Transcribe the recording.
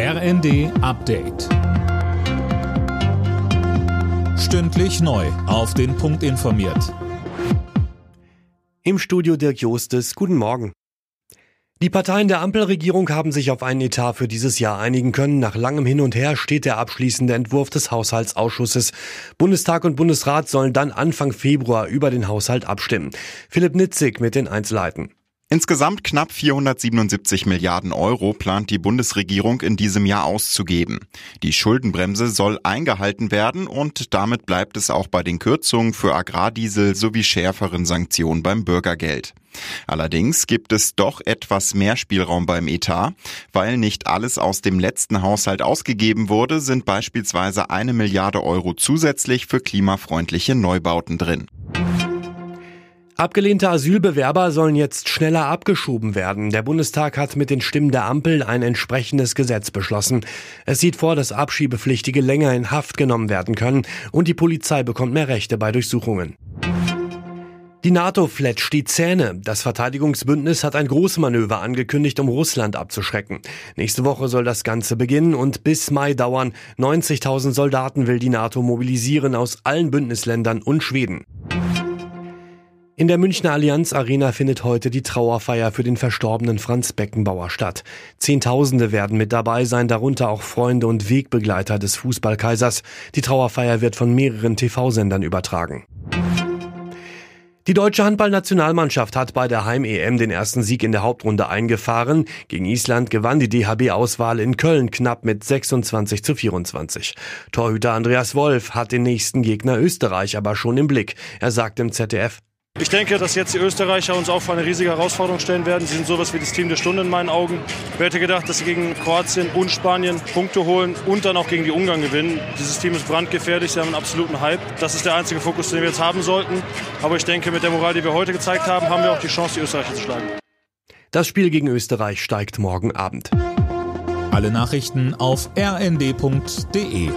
RND Update. Stündlich neu. Auf den Punkt informiert. Im Studio Dirk Jostes. Guten Morgen. Die Parteien der Ampelregierung haben sich auf einen Etat für dieses Jahr einigen können. Nach langem Hin und Her steht der abschließende Entwurf des Haushaltsausschusses. Bundestag und Bundesrat sollen dann Anfang Februar über den Haushalt abstimmen. Philipp Nitzig mit den Einzelheiten. Insgesamt knapp 477 Milliarden Euro plant die Bundesregierung in diesem Jahr auszugeben. Die Schuldenbremse soll eingehalten werden und damit bleibt es auch bei den Kürzungen für Agrardiesel sowie schärferen Sanktionen beim Bürgergeld. Allerdings gibt es doch etwas mehr Spielraum beim Etat. Weil nicht alles aus dem letzten Haushalt ausgegeben wurde, sind beispielsweise eine Milliarde Euro zusätzlich für klimafreundliche Neubauten drin. Abgelehnte Asylbewerber sollen jetzt schneller abgeschoben werden. Der Bundestag hat mit den Stimmen der Ampel ein entsprechendes Gesetz beschlossen. Es sieht vor, dass Abschiebepflichtige länger in Haft genommen werden können und die Polizei bekommt mehr Rechte bei Durchsuchungen. Die NATO fletscht die Zähne. Das Verteidigungsbündnis hat ein Großmanöver angekündigt, um Russland abzuschrecken. Nächste Woche soll das Ganze beginnen und bis Mai dauern. 90.000 Soldaten will die NATO mobilisieren aus allen Bündnisländern und Schweden. In der Münchner Allianz Arena findet heute die Trauerfeier für den verstorbenen Franz Beckenbauer statt. Zehntausende werden mit dabei sein, darunter auch Freunde und Wegbegleiter des Fußballkaisers. Die Trauerfeier wird von mehreren TV-Sendern übertragen. Die deutsche Handballnationalmannschaft hat bei der Heim-EM den ersten Sieg in der Hauptrunde eingefahren. Gegen Island gewann die DHB-Auswahl in Köln knapp mit 26 zu 24. Torhüter Andreas Wolf hat den nächsten Gegner Österreich aber schon im Blick. Er sagt im ZDF, ich denke, dass jetzt die Österreicher uns auch vor eine riesige Herausforderung stellen werden. Sie sind sowas wie das Team der Stunde in meinen Augen. Wer hätte gedacht, dass sie gegen Kroatien und Spanien Punkte holen und dann auch gegen die Ungarn gewinnen. Dieses Team ist brandgefährlich, sie haben einen absoluten Hype. Das ist der einzige Fokus, den wir jetzt haben sollten. Aber ich denke, mit der Moral, die wir heute gezeigt haben, haben wir auch die Chance, die Österreicher zu schlagen. Das Spiel gegen Österreich steigt morgen Abend. Alle Nachrichten auf rnd.de